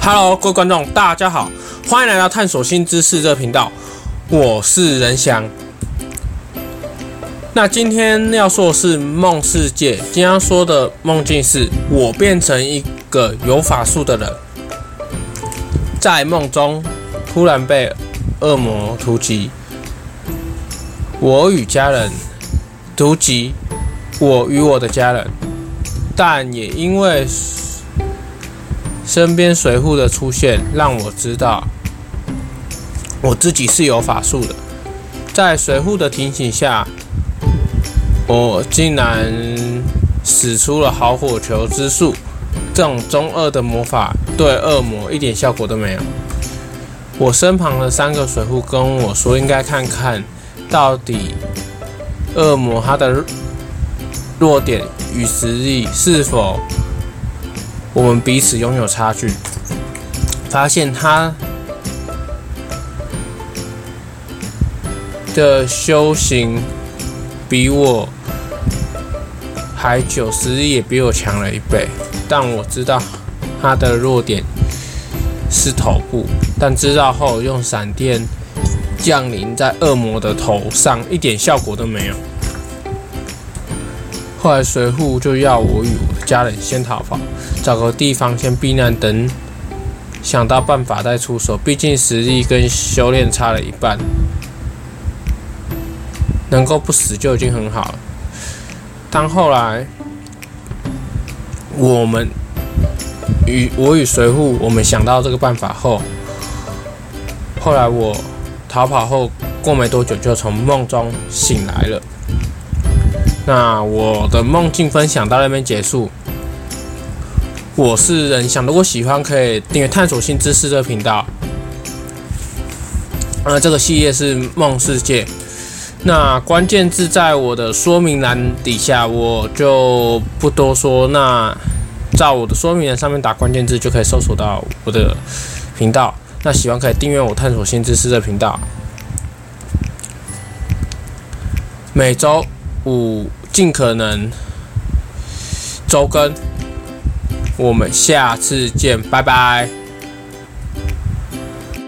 Hello，各位观众，大家好，欢迎来到探索新知识这个频道，我是仁翔。那今天要说的是梦世界，今天要说的梦境是我变成一个有法术的人，在梦中突然被恶魔突击，我与家人突击我与我的家人，但也因为身边随扈的出现，让我知道我自己是有法术的，在随扈的提醒下。我竟然使出了好火球之术，这种中二的魔法对恶魔一点效果都没有。我身旁的三个随扈跟我说，应该看看到底恶魔他的弱点与实力是否我们彼此拥有差距。发现他的修行比我。还久，实力也比我强了一倍，但我知道他的弱点是头部，但知道后用闪电降临在恶魔的头上，一点效果都没有。后来随扈就要我与家人先逃跑，找个地方先避难，等想到办法再出手。毕竟实力跟修炼差了一半，能够不死就已经很好了。当后来，我们与我与随扈，我们想到这个办法后，后来我逃跑后，过没多久就从梦中醒来了。那我的梦境分享到那边结束。我是人想，如果喜欢可以订阅探索新知识这频道。那这个系列是梦世界。那关键字在我的说明栏底下，我就不多说。那在我的说明栏上面打关键字，就可以搜索到我的频道。那喜欢可以订阅我探索新知识的频道。每周五尽可能周更。我们下次见，拜拜。